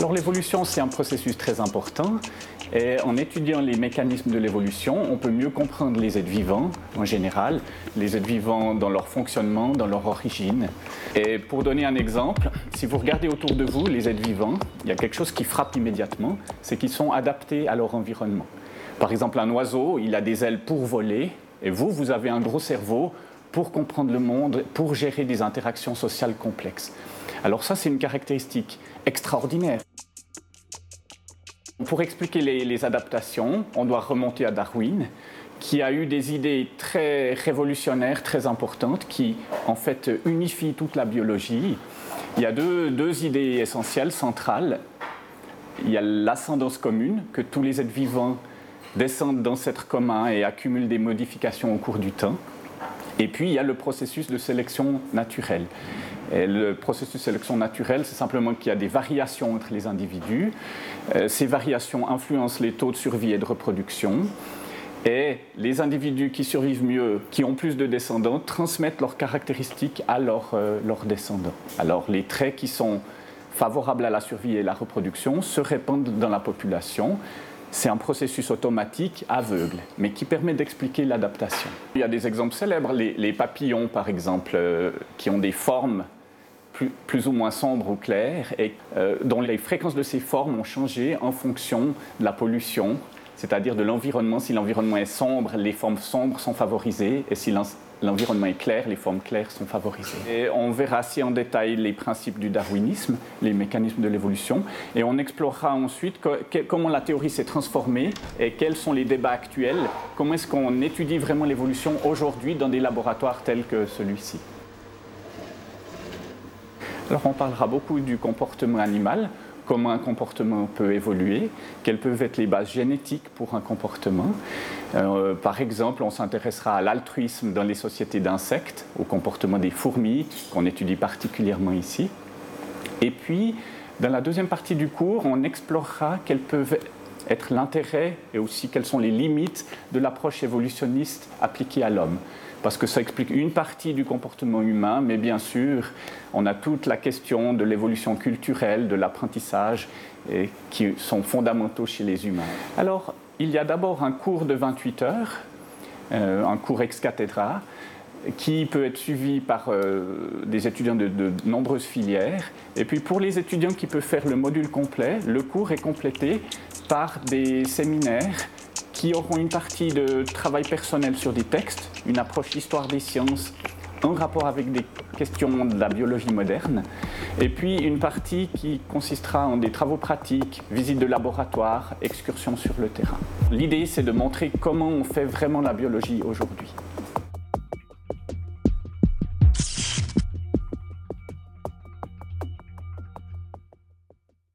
Alors l'évolution, c'est un processus très important. Et en étudiant les mécanismes de l'évolution, on peut mieux comprendre les êtres vivants en général, les êtres vivants dans leur fonctionnement, dans leur origine. Et pour donner un exemple, si vous regardez autour de vous les êtres vivants, il y a quelque chose qui frappe immédiatement, c'est qu'ils sont adaptés à leur environnement. Par exemple, un oiseau, il a des ailes pour voler, et vous, vous avez un gros cerveau pour comprendre le monde, pour gérer des interactions sociales complexes. Alors ça, c'est une caractéristique extraordinaire. Pour expliquer les, adaptations, on doit remonter à Darwin, qui a eu des idées très révolutionnaires, très importantes, qui en fait unifient toute la biologie. Il y a deux, deux idées essentielles, centrales. Il y a l'ascendance commune, que tous les êtres vivants descendent d'ancêtres communs et accumulent des modifications au cours du temps. Et puis, il y a le processus de sélection naturelle. Le processus de sélection naturelle, c'est simplement qu'il y a des variations entre les individus. Euh, ces variations influencent les taux de survie et de reproduction. Et les individus qui survivent mieux, qui ont plus de descendants, transmettent leurs caractéristiques à euh, leurs descendants. Alors les traits qui sont favorables à la survie et la reproduction se répandent dans la population. C'est un processus automatique aveugle, mais qui permet d'expliquer l'adaptation. Il y a des exemples célèbres, les, papillons par exemple, euh, qui ont des formes plus, ou moins sombres ou claires, et euh, dont les fréquences de ces formes ont changé en fonction de la pollution, c'est-à-dire de l'environnement. Si l'environnement est sombre, les formes sombres sont favorisées, et si l'environnement est clair, les formes claires sont favorisées. Et on verra assez en détail les principes du darwinisme, les mécanismes de l'évolution, et on explorera ensuite comment la théorie s'est transformée et quels sont les débats actuels, comment est-ce qu'on étudie vraiment l'évolution aujourd'hui dans des laboratoires tels que celui-ci? Alors on parlera beaucoup du comportement animal, comment un comportement peut évoluer, quelles peuvent être les bases génétiques pour un comportement. Euh, par exemple, on s'intéressera à l'altruisme dans les sociétés d'insectes, au comportement des fourmis, qu'on étudie particulièrement ici. Et puis, dans la deuxième partie du cours, on explorera quels peuvent être l'intérêt et aussi quelles sont les limites de l'approche évolutionniste appliquée à l'homme parce que ça explique une partie du comportement humain, mais bien sûr, on a toute la question de l'évolution culturelle, de l'apprentissage, qui sont fondamentaux chez les humains. Alors, il y a d'abord un cours de 28 heures, euh, un cours ex cathedra, qui peut être suivi par euh, des étudiants de, de, nombreuses filières. Et puis pour les étudiants qui peuvent faire le module complet, le cours est complété par des séminaires qui auront une partie de travail personnel sur des textes, une approche histoire des sciences, un rapport avec des questions de la biologie moderne, et puis une partie qui consistera en des travaux pratiques, visites de laboratoire, excursions sur le terrain. L'idée, c'est de montrer comment on fait vraiment la biologie aujourd'hui.